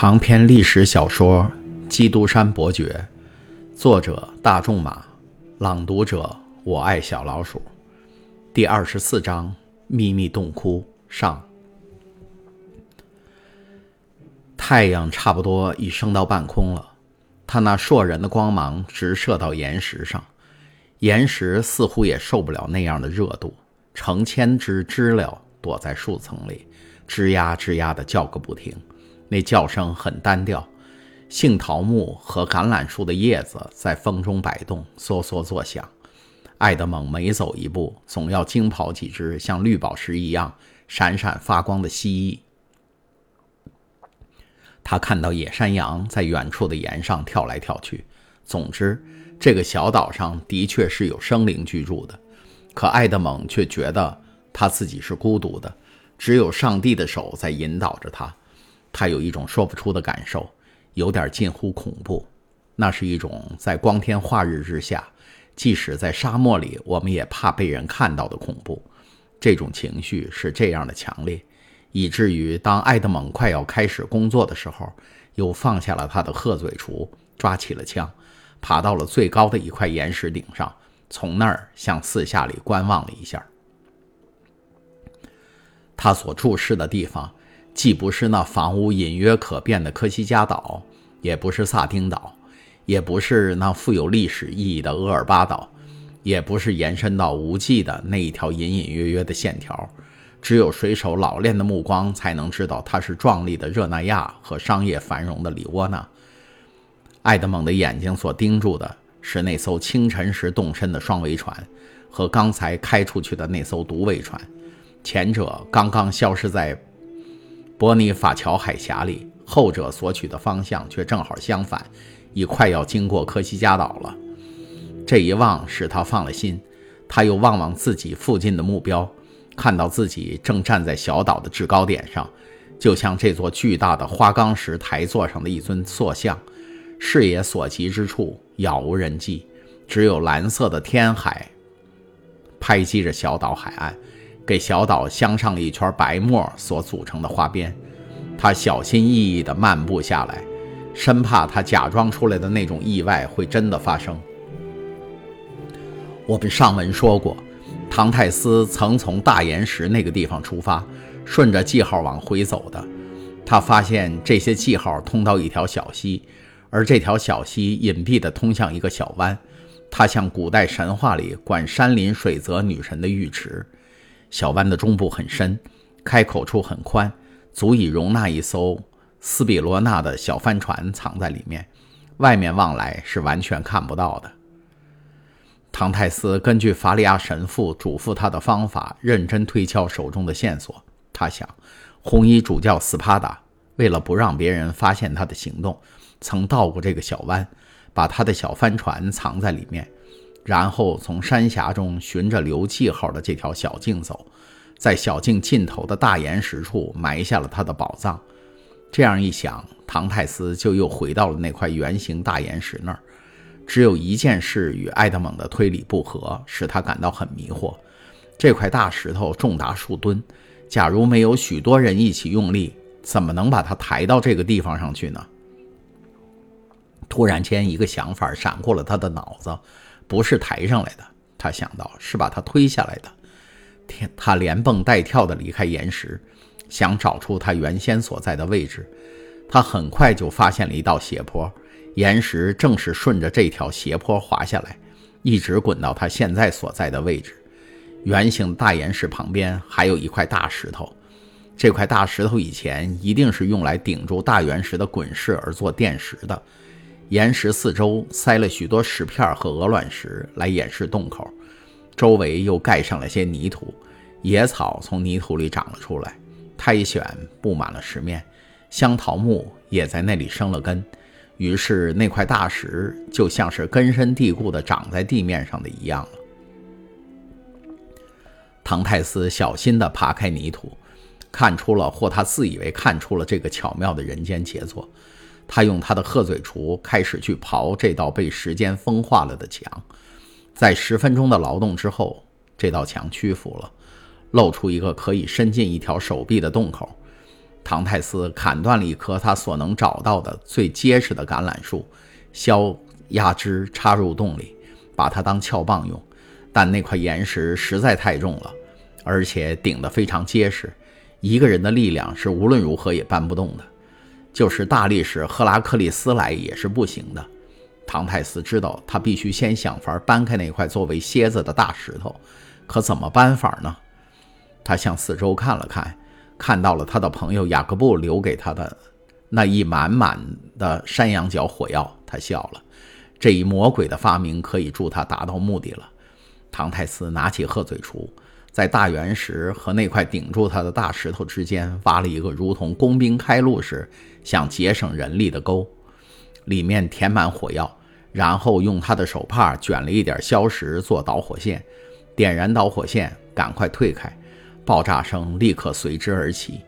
长篇历史小说《基督山伯爵》，作者大仲马，朗读者我爱小老鼠。第二十四章：秘密洞窟上。太阳差不多已升到半空了，它那烁人的光芒直射到岩石上，岩石似乎也受不了那样的热度，成千只知了躲在树丛里，吱呀吱呀的叫个不停。那叫声很单调，杏桃木和橄榄树的叶子在风中摆动，嗦嗦作响。爱德蒙每走一步，总要惊跑几只像绿宝石一样闪闪发光的蜥蜴。他看到野山羊在远处的岩上跳来跳去。总之，这个小岛上的确是有生灵居住的。可爱德蒙却觉得他自己是孤独的，只有上帝的手在引导着他。他有一种说不出的感受，有点近乎恐怖。那是一种在光天化日之下，即使在沙漠里，我们也怕被人看到的恐怖。这种情绪是这样的强烈，以至于当爱德蒙快要开始工作的时候，又放下了他的鹤嘴锄，抓起了枪，爬到了最高的一块岩石顶上，从那儿向四下里观望了一下。他所注视的地方。既不是那房屋隐约可辨的科西嘉岛，也不是萨丁岛，也不是那富有历史意义的厄尔巴岛，也不是延伸到无际的那一条隐隐约约的线条。只有水手老练的目光才能知道，它是壮丽的热那亚和商业繁荣的里沃纳。爱德蒙的眼睛所盯住的是那艘清晨时动身的双桅船，和刚才开出去的那艘独桅船，前者刚刚消失在。伯尼法乔海峡里，后者所取的方向却正好相反，已快要经过科西嘉岛了。这一望使他放了心，他又望望自己附近的目标，看到自己正站在小岛的制高点上，就像这座巨大的花岗石台座上的一尊塑像，视野所及之处杳无人迹，只有蓝色的天海拍击着小岛海岸。给小岛镶上了一圈白沫所组成的花边，他小心翼翼地漫步下来，生怕他假装出来的那种意外会真的发生。我们上文说过，唐泰斯曾从大岩石那个地方出发，顺着记号往回走的。他发现这些记号通到一条小溪，而这条小溪隐蔽地通向一个小湾，它像古代神话里管山林水泽女神的浴池。小湾的中部很深，开口处很宽，足以容纳一艘斯比罗纳的小帆船藏在里面。外面望来是完全看不到的。唐泰斯根据法里亚神父嘱咐他的方法，认真推敲手中的线索。他想，红衣主教斯帕达为了不让别人发现他的行动，曾到过这个小湾，把他的小帆船藏在里面。然后从山峡中循着留记号的这条小径走，在小径尽头的大岩石处埋下了他的宝藏。这样一想，唐泰斯就又回到了那块圆形大岩石那儿。只有一件事与爱德蒙的推理不合，使他感到很迷惑：这块大石头重达数吨，假如没有许多人一起用力，怎么能把它抬到这个地方上去呢？突然间，一个想法闪过了他的脑子。不是抬上来的，他想到是把它推下来的。天，他连蹦带跳地离开岩石，想找出他原先所在的位置。他很快就发现了一道斜坡，岩石正是顺着这条斜坡滑下来，一直滚到他现在所在的位置。圆形大岩石旁边还有一块大石头，这块大石头以前一定是用来顶住大原石的滚势而做垫石的。岩石四周塞了许多石片和鹅卵石来掩饰洞口，周围又盖上了些泥土，野草从泥土里长了出来，苔藓布满了石面，香桃木也在那里生了根，于是那块大石就像是根深蒂固地长在地面上的一样了。唐泰斯小心地扒开泥土，看出了或他自以为看出了这个巧妙的人间杰作。他用他的鹤嘴锄开始去刨这道被时间风化了的墙，在十分钟的劳动之后，这道墙屈服了，露出一个可以伸进一条手臂的洞口。唐泰斯砍断了一棵他所能找到的最结实的橄榄树，削压枝插入洞里，把它当撬棒用。但那块岩石实在太重了，而且顶得非常结实，一个人的力量是无论如何也搬不动的。就是大力士赫拉克利斯来也是不行的。唐泰斯知道，他必须先想法搬开那块作为楔子的大石头，可怎么搬法呢？他向四周看了看，看到了他的朋友雅各布留给他的那一满满的山羊角火药，他笑了。这一魔鬼的发明可以助他达到目的了。唐泰斯拿起鹤嘴锄，在大圆石和那块顶住他的大石头之间挖了一个如同工兵开路时想节省人力的沟，里面填满火药，然后用他的手帕卷了一点硝石做导火线，点燃导火线，赶快退开。爆炸声立刻随之而起，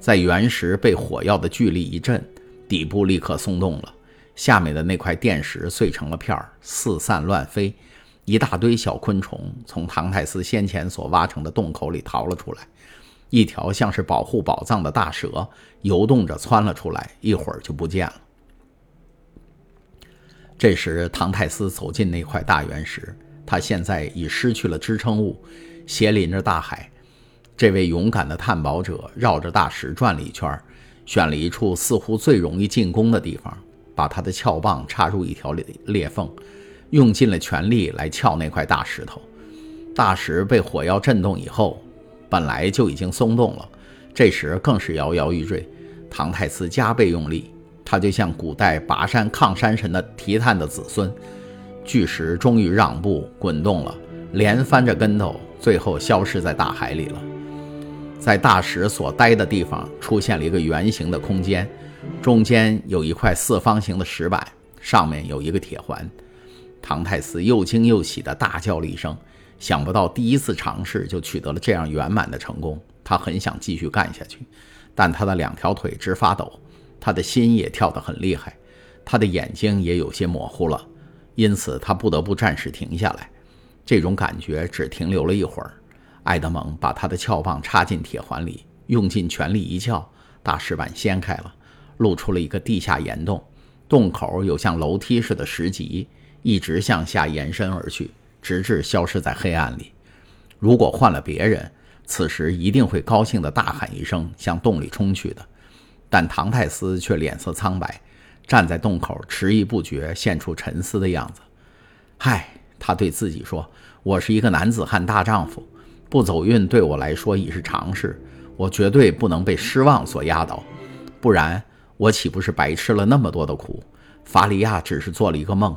在原石被火药的巨力一震，底部立刻松动了，下面的那块垫石碎成了片儿，四散乱飞。一大堆小昆虫从唐泰斯先前所挖成的洞口里逃了出来，一条像是保护宝藏的大蛇游动着窜了出来，一会儿就不见了。这时，唐泰斯走进那块大圆石，他现在已失去了支撑物，斜临着大海。这位勇敢的探宝者绕着大石转了一圈，选了一处似乎最容易进攻的地方，把他的撬棒插入一条裂裂缝。用尽了全力来撬那块大石头，大石被火药震动以后，本来就已经松动了，这时更是摇摇欲坠。唐太慈加倍用力，他就像古代拔山抗山神的提炭的子孙。巨石终于让步，滚动了，连翻着跟头，最后消失在大海里了。在大石所待的地方出现了一个圆形的空间，中间有一块四方形的石板，上面有一个铁环。唐太斯又惊又喜地大叫了一声，想不到第一次尝试就取得了这样圆满的成功。他很想继续干下去，但他的两条腿直发抖，他的心也跳得很厉害，他的眼睛也有些模糊了，因此他不得不暂时停下来。这种感觉只停留了一会儿。艾德蒙把他的撬棒插进铁环里，用尽全力一撬，大石板掀开了，露出了一个地下岩洞，洞口有像楼梯似的石级。一直向下延伸而去，直至消失在黑暗里。如果换了别人，此时一定会高兴地大喊一声，向洞里冲去的。但唐泰斯却脸色苍白，站在洞口，迟疑不决，现出沉思的样子。嗨，他对自己说：“我是一个男子汉大丈夫，不走运对我来说已是常事。我绝对不能被失望所压倒，不然我岂不是白吃了那么多的苦？法里亚只是做了一个梦。”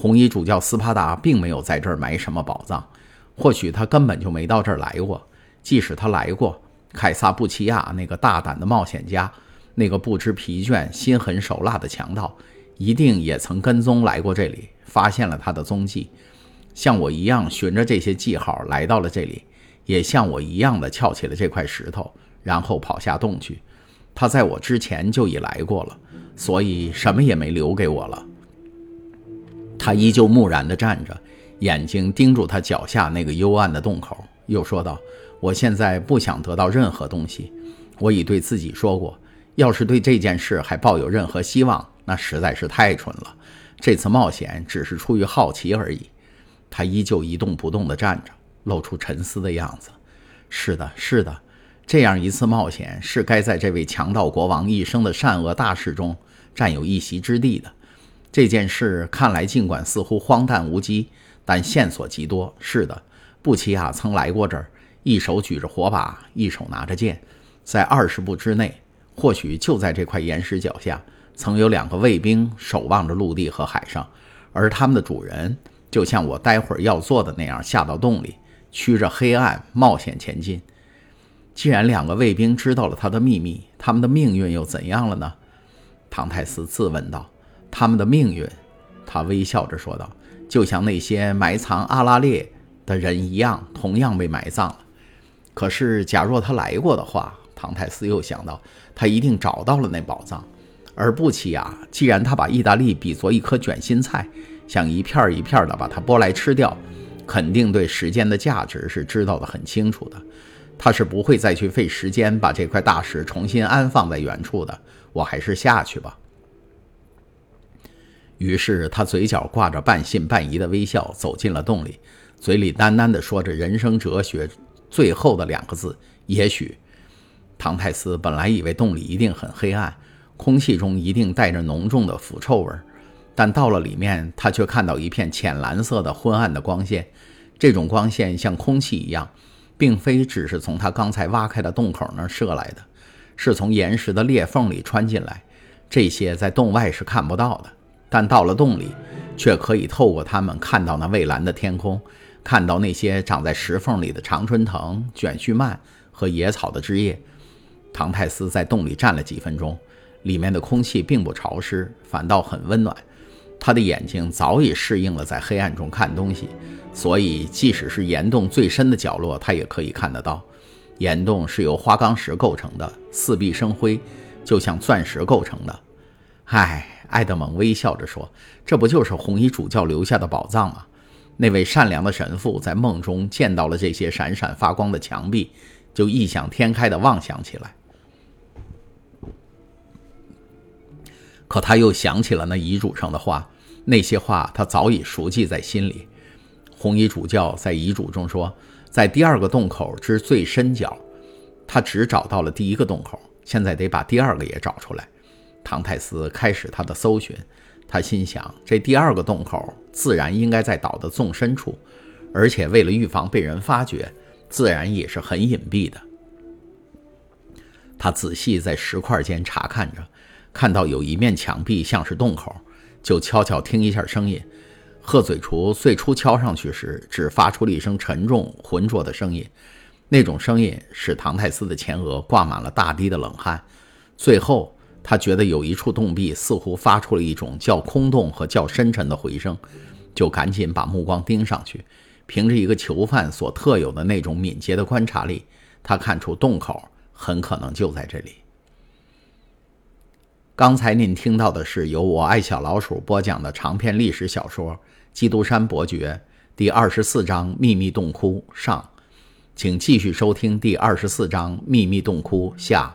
红衣主教斯帕达并没有在这儿埋什么宝藏，或许他根本就没到这儿来过。即使他来过，凯撒布奇亚那个大胆的冒险家，那个不知疲倦、心狠手辣的强盗，一定也曾跟踪来过这里，发现了他的踪迹，像我一样循着这些记号来到了这里，也像我一样的撬起了这块石头，然后跑下洞去。他在我之前就已来过了，所以什么也没留给我了。他依旧木然地站着，眼睛盯住他脚下那个幽暗的洞口，又说道：“我现在不想得到任何东西。我已对自己说过，要是对这件事还抱有任何希望，那实在是太蠢了。这次冒险只是出于好奇而已。”他依旧一动不动地站着，露出沉思的样子。“是的，是的，这样一次冒险是该在这位强盗国王一生的善恶大事中占有一席之地的。”这件事看来尽管似乎荒诞无稽，但线索极多。是的，布奇亚曾来过这儿，一手举着火把，一手拿着剑，在二十步之内，或许就在这块岩石脚下，曾有两个卫兵守望着陆地和海上，而他们的主人就像我待会儿要做的那样，下到洞里，驱着黑暗冒险前进。既然两个卫兵知道了他的秘密，他们的命运又怎样了呢？唐泰斯自问道。他们的命运，他微笑着说道：“就像那些埋藏阿拉列的人一样，同样被埋葬了。可是，假若他来过的话，唐泰斯又想到，他一定找到了那宝藏。而布奇亚，既然他把意大利比作一颗卷心菜，想一片一片的把它剥来吃掉，肯定对时间的价值是知道的很清楚的。他是不会再去费时间把这块大石重新安放在原处的。我还是下去吧。于是他嘴角挂着半信半疑的微笑，走进了洞里，嘴里喃喃地说着人生哲学最后的两个字：“也许。”唐泰斯本来以为洞里一定很黑暗，空气中一定带着浓重的腐臭味儿，但到了里面，他却看到一片浅蓝色的昏暗的光线。这种光线像空气一样，并非只是从他刚才挖开的洞口那儿射来的，是从岩石的裂缝里穿进来。这些在洞外是看不到的。但到了洞里，却可以透过它们看到那蔚蓝的天空，看到那些长在石缝里的常春藤、卷须蔓和野草的枝叶。唐泰斯在洞里站了几分钟，里面的空气并不潮湿，反倒很温暖。他的眼睛早已适应了在黑暗中看东西，所以即使是岩洞最深的角落，他也可以看得到。岩洞是由花岗石构成的，四壁生辉，就像钻石构成的。唉。埃德蒙微笑着说：“这不就是红衣主教留下的宝藏吗？”那位善良的神父在梦中见到了这些闪闪发光的墙壁，就异想天开地妄想起来。可他又想起了那遗嘱上的话，那些话他早已熟记在心里。红衣主教在遗嘱中说：“在第二个洞口之最深角，他只找到了第一个洞口，现在得把第二个也找出来。”唐泰斯开始他的搜寻，他心想，这第二个洞口自然应该在岛的纵深处，而且为了预防被人发觉，自然也是很隐蔽的。他仔细在石块间查看着，看到有一面墙壁像是洞口，就悄悄听一下声音。鹤嘴锄最初敲上去时，只发出了一声沉重浑浊的声音，那种声音使唐泰斯的前额挂满了大滴的冷汗。最后。他觉得有一处洞壁似乎发出了一种较空洞和较深沉的回声，就赶紧把目光盯上去。凭着一个囚犯所特有的那种敏捷的观察力，他看出洞口很可能就在这里。刚才您听到的是由我爱小老鼠播讲的长篇历史小说《基督山伯爵》第二十四章《秘密洞窟》上，请继续收听第二十四章《秘密洞窟》下。